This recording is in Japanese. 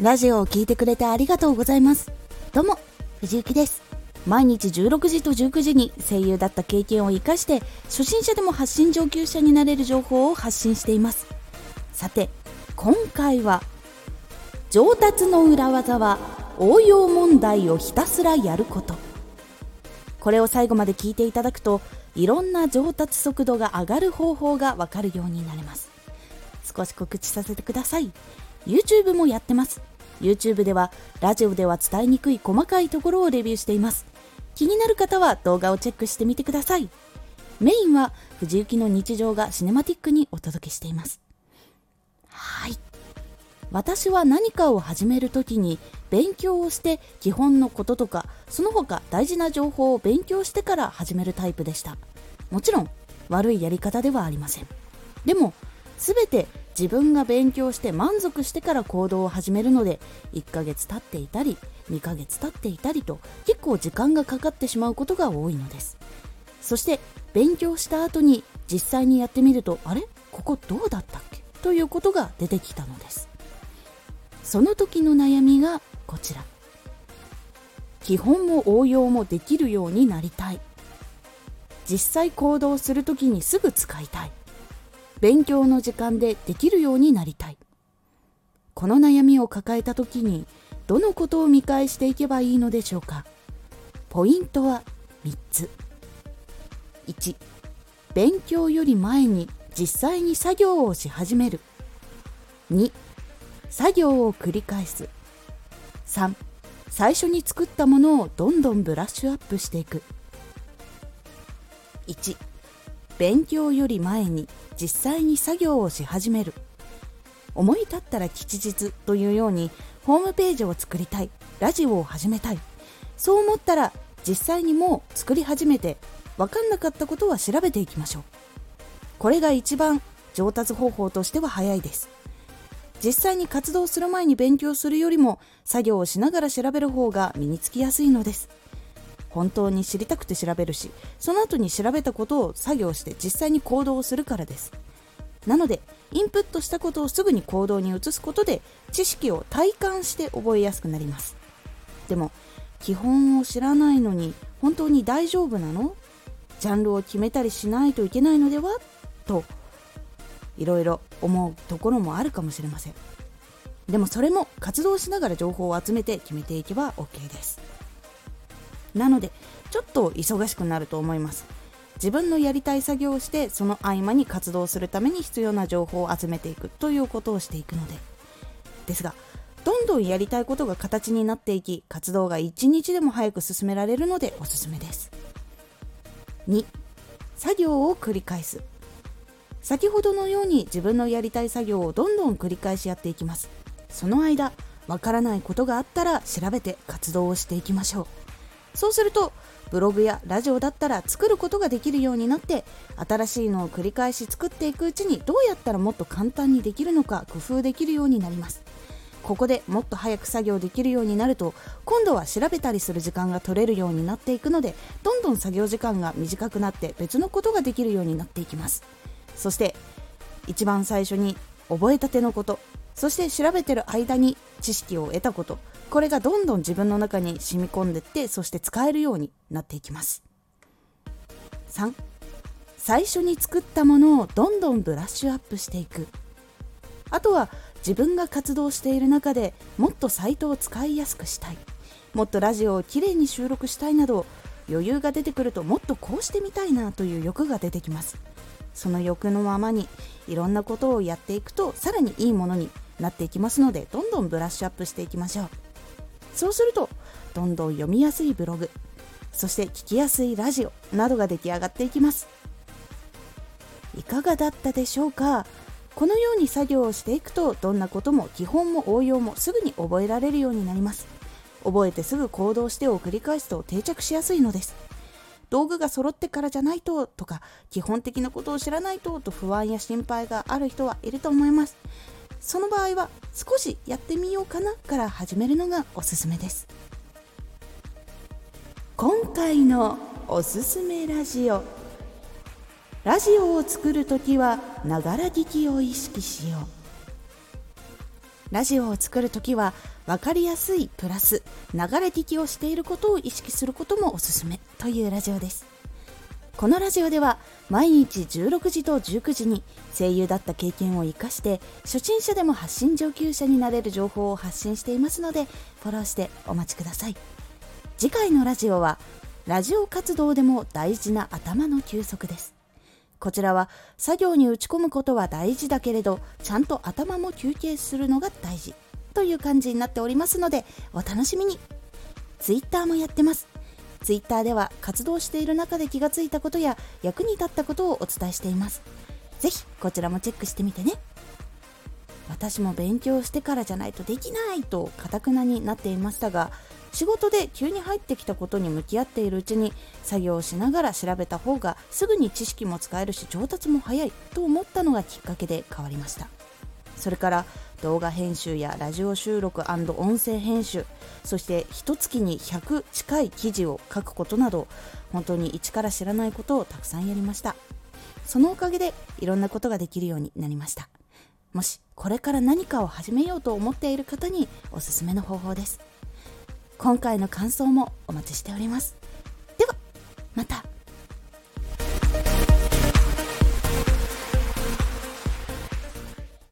ラジオを聴いてくれてありがとうございます。どうも藤幸です。毎日16時と19時に声優だった経験を生かして初心者でも発信上級者になれる情報を発信しています。さて今回は上達の裏技は応用問題をひたすらやること。これを最後まで聞いていただくといろんな上達速度が上がる方法がわかるようになります。少し告知させてください。YouTube もやってます。YouTube ではラジオでは伝えにくい細かいところをレビューしています。気になる方は動画をチェックしてみてください。メインは藤幸の日常がシネマティックにお届けしています。はい。私は何かを始めるときに勉強をして基本のこととかその他大事な情報を勉強してから始めるタイプでした。もちろん悪いやり方ではありません。でも全て自分が勉強して満足してから行動を始めるので1ヶ月経っていたり2ヶ月経っていたりと結構時間がかかってしまうことが多いのです。そして勉強した後に実際にやってみるとあれ？ここどうだったっけ？ということが出てきたのです。その時の悩みがこちら。基本も応用もできるようになりたい。実際行動する時にすぐ使いたい。勉強の時間でできるようになりたい。この悩みを抱えた時にどのことを見返していけばいいのでしょうか。ポイントは3つ。1勉強より前に実際に作業をし始める。2作業を繰り返す。3最初に作ったものをどんどんブラッシュアップしていく。1勉強より前に実際に作業をし始める。思い立ったら吉日というようにホームページを作りたい。ラジオを始めたい。そう思ったら実際にもう作り始めて分かんなかったことは調べていきましょう。これが一番上達方法としては早いです。実際に活動する前に勉強するよりも作業をしながら調べる方が身につきやすいのです。本当に知りたくて調べるしその後に調べたことを作業して実際に行動をするからです。なのでインプットしたことをすぐに行動に移すことで知識を体感して覚えやすくなります。でも基本を知らないのに本当に大丈夫なの？ジャンルを決めたりしないといけないのでは？といろいろ思うところもあるかもしれません。でもそれも活動しながら情報を集めて決めていけば OK です。なのでちょっと忙しくなると思います。自分のやりたい作業をしてその合間に活動するために必要な情報を集めていくということをしていくので。ですがどんどんやりたいことが形になっていき活動が1日でも早く進められるのでおすすめです。2作業を繰り返す。先ほどのように自分のやりたい作業をどんどん繰り返しやっていきます。その間わからないことがあったら調べて活動をしていきましょう。そうするとブログやラジオだったら作ることができるようになって新しいのを繰り返し作っていくうちにどうやったらもっと簡単にできるのか工夫できるようになります。ここでもっと早く作業できるようになると今度は調べたりする時間が取れるようになっていくのでどんどん作業時間が短くなって別のことができるようになっていきます。そして一番最初に覚えたてのことそして調べてる間に知識を得たこと。これがどんどん自分の中に染み込んでってそして使えるようになっていきます。3最初に作ったものをどんどんブラッシュアップしていく。あとは自分が活動している中でもっとサイトを使いやすくしたい。もっとラジオをきれいに収録したいなど余裕が出てくるともっとこうしてみたいなという欲が出てきます。その欲のままにいろんなことをやっていくとさらにいいものになっていきますのでどんどんブラッシュアップしていきましょう。そうするとどんどん読みやすいブログそして聞きやすいラジオなどが出来上がっていきます。いかがだったでしょうか？このように作業をしていくとどんなことも基本も応用もすぐに覚えられるようになります。覚えてすぐ行動してを繰り返すと定着しやすいのです。道具が揃ってからじゃないととか基本的なことを知らないとと不安や心配がある人はいると思います。その場合は少しやってみようかなから始めるのがおすすめです。今回のおすすめラジオ。ラジオを作るときはながら聞きを意識しよう。ラジオを作るときは分かりやすいプラス流れ聞きをしていることを意識することもおすすめというラジオです。このラジオでは毎日16時と19時に声優だった経験を生かして初心者でも発信上級者になれる情報を発信していますのでフォローしてお待ちください。次回のラジオはラジオ活動でも大事な頭の休息です。こちらは作業に打ち込むことは大事だけれどちゃんと頭も休憩するのが大事という感じになっておりますのでお楽しみに。Twitter もやってます。Twitter では活動している中で気がついたことや役に立ったことをお伝えしています。ぜひこちらもチェックしてみてね。私も勉強してからじゃないとできないとかたくなになっていましたが仕事で急に入ってきたことに向き合っているうちに作業をしながら調べた方がすぐに知識も使えるし上達も早いと思ったのがきっかけで変わりました。それから動画編集やラジオ収録音声編集そして一月に100近い記事を書くことなど本当に一から知らないことをたくさんやりました。そのおかげでいろんなことができるようになりました。もしこれから何かを始めようと思っている方におすすめの方法です。今回の感想もお待ちしております。